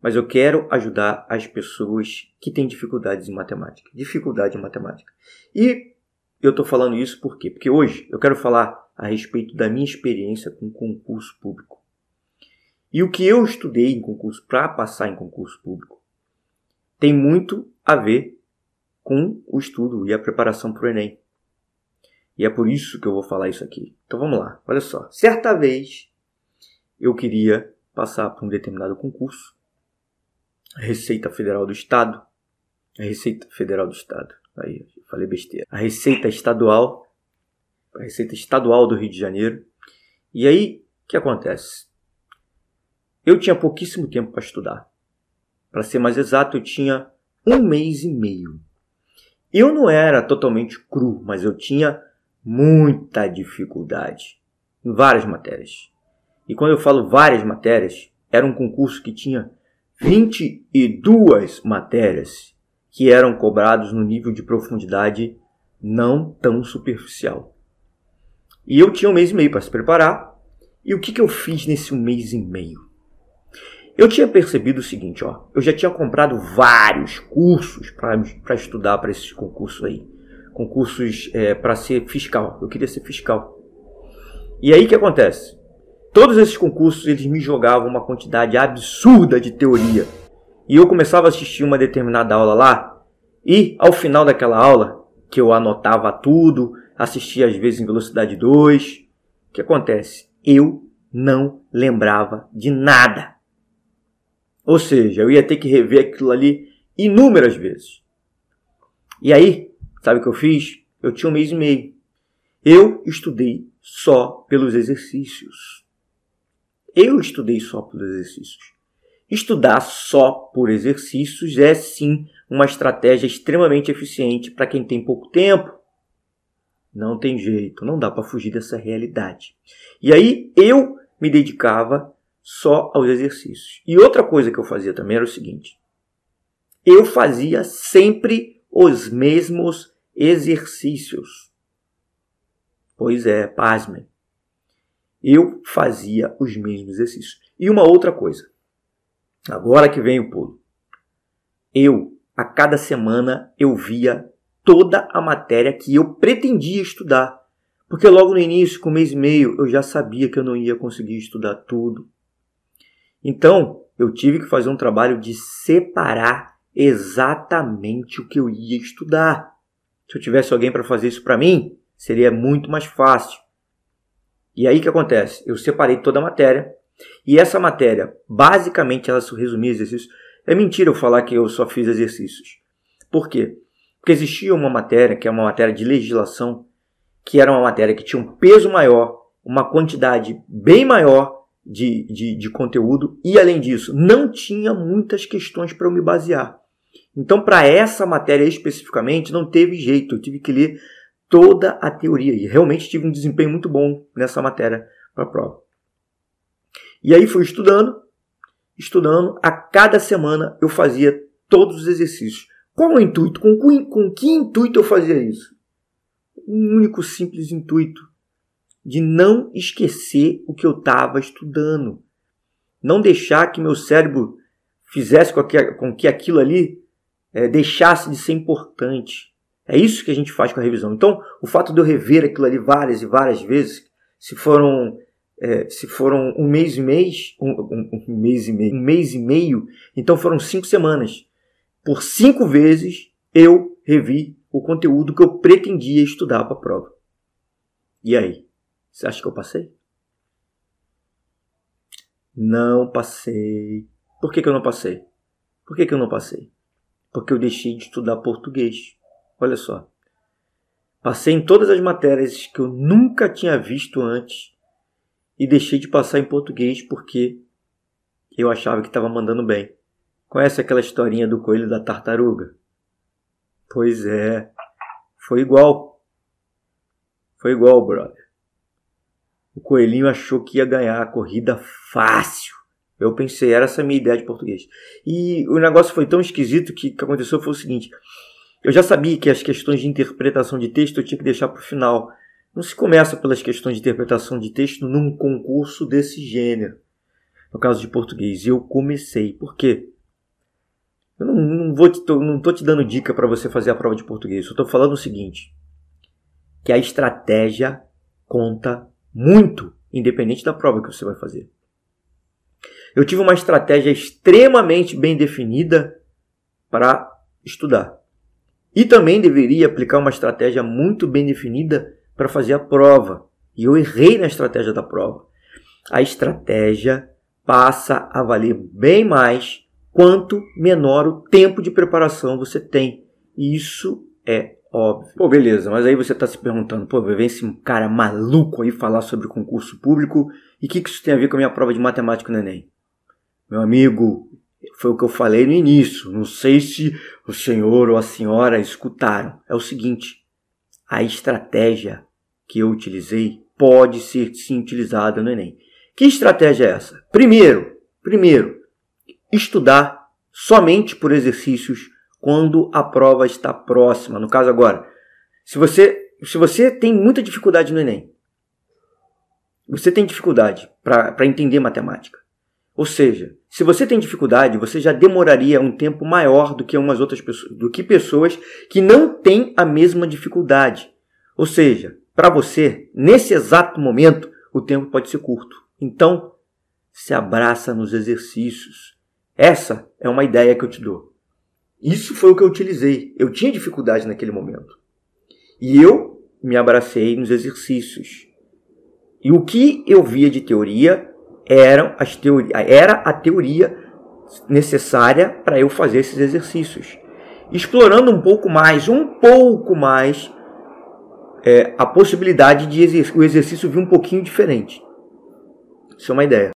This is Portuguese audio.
mas eu quero ajudar as pessoas que têm dificuldades em matemática. Dificuldade em matemática. E eu estou falando isso por quê? Porque hoje eu quero falar a respeito da minha experiência com concurso público. E o que eu estudei em concurso para passar em concurso público tem muito a ver com o estudo e a preparação para o Enem. E é por isso que eu vou falar isso aqui. Então vamos lá, olha só. Certa vez eu queria passar por um determinado concurso, Receita Federal do Estado, a Receita Federal do Estado, aí falei besteira, a Receita Estadual, a Receita Estadual do Rio de Janeiro. E aí, o que acontece? Eu tinha pouquíssimo tempo para estudar. Para ser mais exato, eu tinha um mês e meio. Eu não era totalmente cru, mas eu tinha muita dificuldade em várias matérias. E quando eu falo várias matérias, era um concurso que tinha 22 matérias que eram cobrados no nível de profundidade não tão superficial. E eu tinha um mês e meio para se preparar. E o que, que eu fiz nesse mês e meio? Eu tinha percebido o seguinte, ó, eu já tinha comprado vários cursos para estudar para esses concursos aí, concursos é, para ser fiscal. Eu queria ser fiscal. E aí o que acontece? Todos esses concursos eles me jogavam uma quantidade absurda de teoria. E eu começava a assistir uma determinada aula lá, e ao final daquela aula, que eu anotava tudo, assistia às vezes em velocidade 2, o que acontece? Eu não lembrava de nada. Ou seja, eu ia ter que rever aquilo ali inúmeras vezes. E aí, sabe o que eu fiz? Eu tinha um mês e meio. Eu estudei só pelos exercícios. Eu estudei só pelos exercícios. Estudar só por exercícios é sim uma estratégia extremamente eficiente para quem tem pouco tempo. Não tem jeito, não dá para fugir dessa realidade. E aí eu me dedicava só aos exercícios. E outra coisa que eu fazia também era o seguinte: eu fazia sempre os mesmos exercícios. Pois é, pasmem. Eu fazia os mesmos exercícios. E uma outra coisa. Agora que vem o pulo. Eu, a cada semana, eu via toda a matéria que eu pretendia estudar. Porque logo no início, com um mês e meio, eu já sabia que eu não ia conseguir estudar tudo. Então, eu tive que fazer um trabalho de separar exatamente o que eu ia estudar. Se eu tivesse alguém para fazer isso para mim, seria muito mais fácil. E aí o que acontece? Eu separei toda a matéria e essa matéria, basicamente, ela resumia exercícios. É mentira eu falar que eu só fiz exercícios. Por quê? Porque existia uma matéria, que é uma matéria de legislação, que era uma matéria que tinha um peso maior, uma quantidade bem maior de, de, de conteúdo e, além disso, não tinha muitas questões para eu me basear. Então, para essa matéria especificamente, não teve jeito, eu tive que ler toda a teoria e realmente tive um desempenho muito bom nessa matéria para a prova. E aí fui estudando, estudando, a cada semana eu fazia todos os exercícios. Qual o intuito? Com, com que intuito eu fazia isso? Um único simples intuito de não esquecer o que eu estava estudando. Não deixar que meu cérebro fizesse com que, com que aquilo ali é, deixasse de ser importante. É isso que a gente faz com a revisão. Então, o fato de eu rever aquilo ali várias e várias vezes, se foram, é, se foram um mês e mês, um, um, um, mês e meio, um mês e meio, então foram cinco semanas. Por cinco vezes eu revi o conteúdo que eu pretendia estudar para a prova. E aí? Você acha que eu passei? Não passei. Por que, que eu não passei? Por que, que eu não passei? Porque eu deixei de estudar português. Olha só. Passei em todas as matérias que eu nunca tinha visto antes e deixei de passar em português porque eu achava que estava mandando bem. Conhece aquela historinha do coelho da tartaruga? Pois é, foi igual. Foi igual, brother. O coelhinho achou que ia ganhar a corrida fácil. Eu pensei, era essa a minha ideia de português. E o negócio foi tão esquisito que o que aconteceu foi o seguinte: eu já sabia que as questões de interpretação de texto eu tinha que deixar para o final. Não se começa pelas questões de interpretação de texto num concurso desse gênero. no caso de português. Eu comecei. Por quê? Eu não, não vou te, não te dando dica para você fazer a prova de português. Eu estou falando o seguinte: que a estratégia conta muito, independente da prova que você vai fazer. Eu tive uma estratégia extremamente bem definida para estudar. E também deveria aplicar uma estratégia muito bem definida para fazer a prova. E eu errei na estratégia da prova. A estratégia passa a valer bem mais quanto menor o tempo de preparação você tem. Isso é óbvio. Pô, beleza, mas aí você está se perguntando, pô, vem esse cara maluco aí falar sobre concurso público e o que, que isso tem a ver com a minha prova de matemática no Enem? Meu amigo, foi o que eu falei no início. Não sei se o senhor ou a senhora escutaram. É o seguinte: a estratégia que eu utilizei pode ser sim utilizada no Enem. Que estratégia é essa? Primeiro, primeiro, estudar somente por exercícios quando a prova está próxima. No caso agora, se você se você tem muita dificuldade no Enem, você tem dificuldade para entender matemática. Ou seja, se você tem dificuldade, você já demoraria um tempo maior do que umas outras pessoas, do que pessoas que não têm a mesma dificuldade. Ou seja, para você, nesse exato momento, o tempo pode ser curto. Então, se abraça nos exercícios. Essa é uma ideia que eu te dou. Isso foi o que eu utilizei. Eu tinha dificuldade naquele momento. E eu me abracei nos exercícios. E o que eu via de teoria eram as teorias, era a teoria necessária para eu fazer esses exercícios. Explorando um pouco mais, um pouco mais, é, a possibilidade de exerc o exercício vir um pouquinho diferente. Isso é uma ideia.